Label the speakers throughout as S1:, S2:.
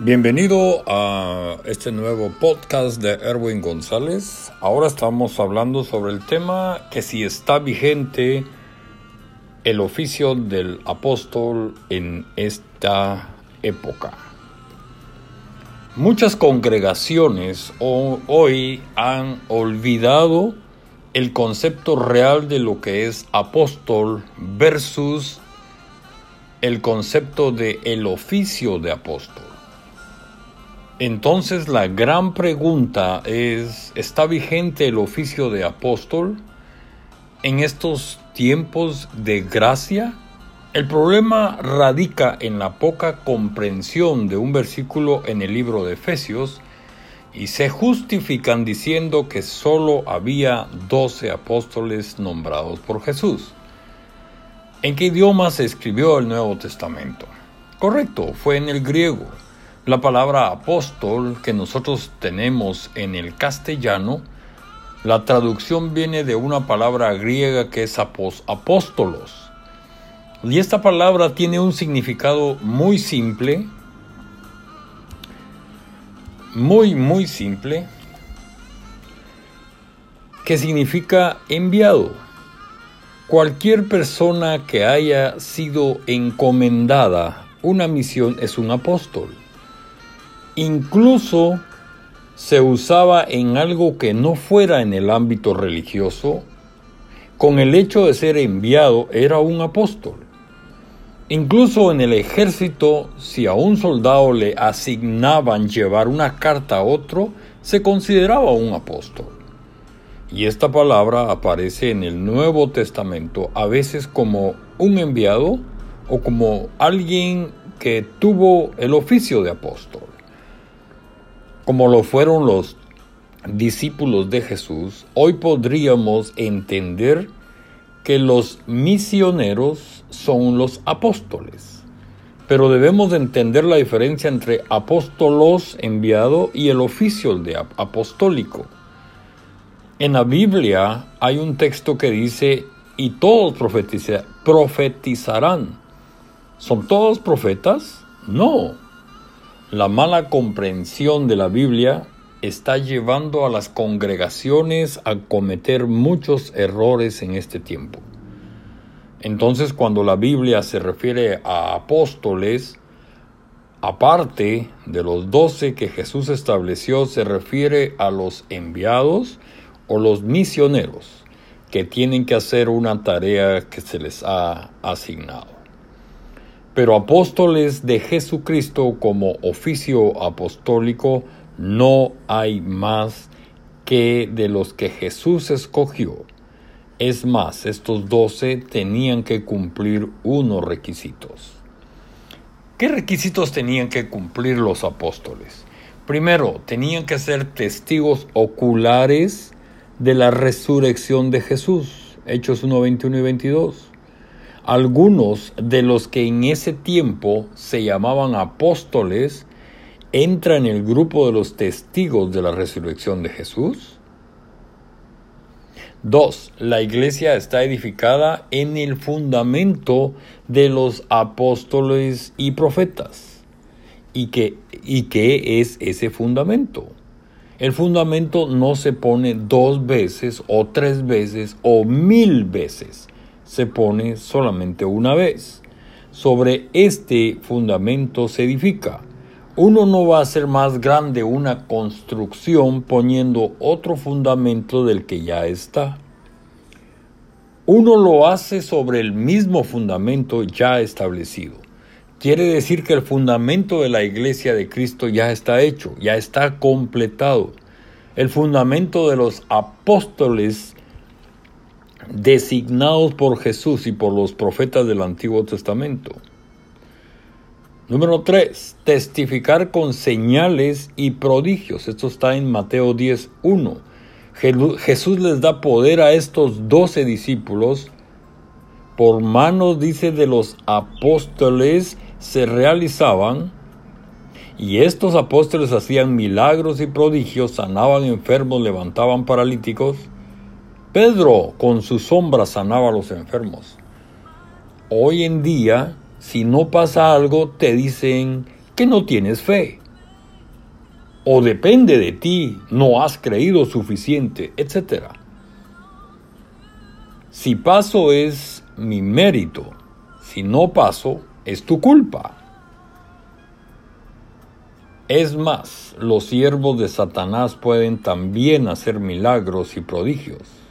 S1: Bienvenido a este nuevo podcast de Erwin González. Ahora estamos hablando sobre el tema que si está vigente el oficio del apóstol en esta época. Muchas congregaciones hoy han olvidado el concepto real de lo que es apóstol versus el concepto de el oficio de apóstol. Entonces la gran pregunta es, ¿está vigente el oficio de apóstol en estos tiempos de gracia? El problema radica en la poca comprensión de un versículo en el libro de Efesios y se justifican diciendo que solo había doce apóstoles nombrados por Jesús. ¿En qué idioma se escribió el Nuevo Testamento? Correcto, fue en el griego. La palabra apóstol que nosotros tenemos en el castellano, la traducción viene de una palabra griega que es apóstolos. Y esta palabra tiene un significado muy simple, muy, muy simple, que significa enviado. Cualquier persona que haya sido encomendada una misión es un apóstol. Incluso se usaba en algo que no fuera en el ámbito religioso, con el hecho de ser enviado era un apóstol. Incluso en el ejército, si a un soldado le asignaban llevar una carta a otro, se consideraba un apóstol. Y esta palabra aparece en el Nuevo Testamento a veces como un enviado o como alguien que tuvo el oficio de apóstol como lo fueron los discípulos de Jesús, hoy podríamos entender que los misioneros son los apóstoles. Pero debemos de entender la diferencia entre apóstolos enviado y el oficio de apostólico. En la Biblia hay un texto que dice, y todos profetizarán. ¿Son todos profetas? No, la mala comprensión de la Biblia está llevando a las congregaciones a cometer muchos errores en este tiempo. Entonces cuando la Biblia se refiere a apóstoles, aparte de los doce que Jesús estableció, se refiere a los enviados o los misioneros que tienen que hacer una tarea que se les ha asignado. Pero apóstoles de Jesucristo como oficio apostólico no hay más que de los que Jesús escogió. Es más, estos doce tenían que cumplir unos requisitos. ¿Qué requisitos tenían que cumplir los apóstoles? Primero, tenían que ser testigos oculares de la resurrección de Jesús. Hechos 1, 21 y 22. Algunos de los que en ese tiempo se llamaban apóstoles entran en el grupo de los testigos de la resurrección de Jesús. Dos, la iglesia está edificada en el fundamento de los apóstoles y profetas. ¿Y qué, ¿Y qué es ese fundamento? El fundamento no se pone dos veces o tres veces o mil veces se pone solamente una vez. Sobre este fundamento se edifica. Uno no va a hacer más grande una construcción poniendo otro fundamento del que ya está. Uno lo hace sobre el mismo fundamento ya establecido. Quiere decir que el fundamento de la iglesia de Cristo ya está hecho, ya está completado. El fundamento de los apóstoles designados por Jesús y por los profetas del Antiguo Testamento. Número 3. Testificar con señales y prodigios. Esto está en Mateo 10.1. Jesús les da poder a estos doce discípulos. Por manos, dice, de los apóstoles se realizaban. Y estos apóstoles hacían milagros y prodigios, sanaban enfermos, levantaban paralíticos. Pedro con su sombra sanaba a los enfermos. Hoy en día, si no pasa algo, te dicen que no tienes fe. o depende de ti, no has creído suficiente, etc. Si paso es mi mérito, si no paso, es tu culpa. Es más, los siervos de Satanás pueden también hacer milagros y prodigios.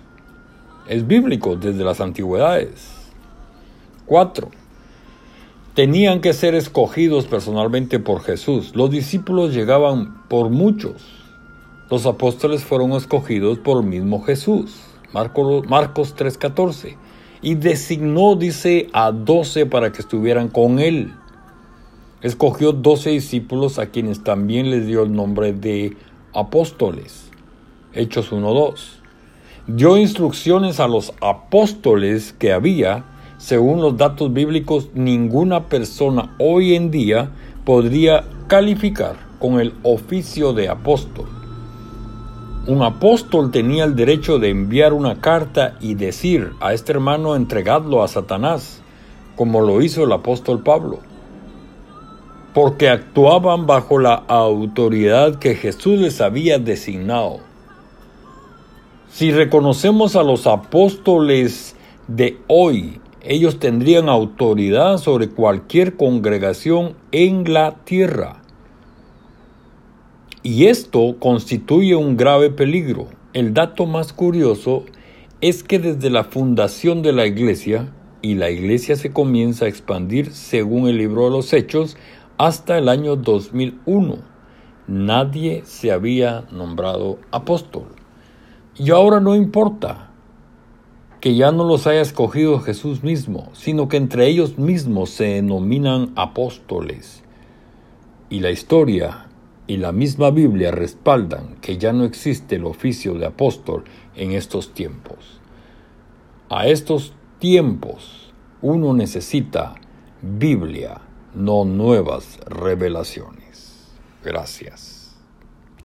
S1: Es bíblico desde las antigüedades. 4. Tenían que ser escogidos personalmente por Jesús. Los discípulos llegaban por muchos. Los apóstoles fueron escogidos por el mismo Jesús. Marcos 3:14. Y designó, dice, a doce para que estuvieran con él. Escogió doce discípulos a quienes también les dio el nombre de apóstoles. Hechos 1.2. Dio instrucciones a los apóstoles que había, según los datos bíblicos, ninguna persona hoy en día podría calificar con el oficio de apóstol. Un apóstol tenía el derecho de enviar una carta y decir a este hermano entregadlo a Satanás, como lo hizo el apóstol Pablo, porque actuaban bajo la autoridad que Jesús les había designado. Si reconocemos a los apóstoles de hoy, ellos tendrían autoridad sobre cualquier congregación en la tierra. Y esto constituye un grave peligro. El dato más curioso es que desde la fundación de la iglesia, y la iglesia se comienza a expandir según el libro de los Hechos, hasta el año 2001, nadie se había nombrado apóstol. Y ahora no importa que ya no los haya escogido Jesús mismo, sino que entre ellos mismos se denominan apóstoles. Y la historia y la misma Biblia respaldan que ya no existe el oficio de apóstol en estos tiempos. A estos tiempos uno necesita Biblia, no nuevas revelaciones. Gracias.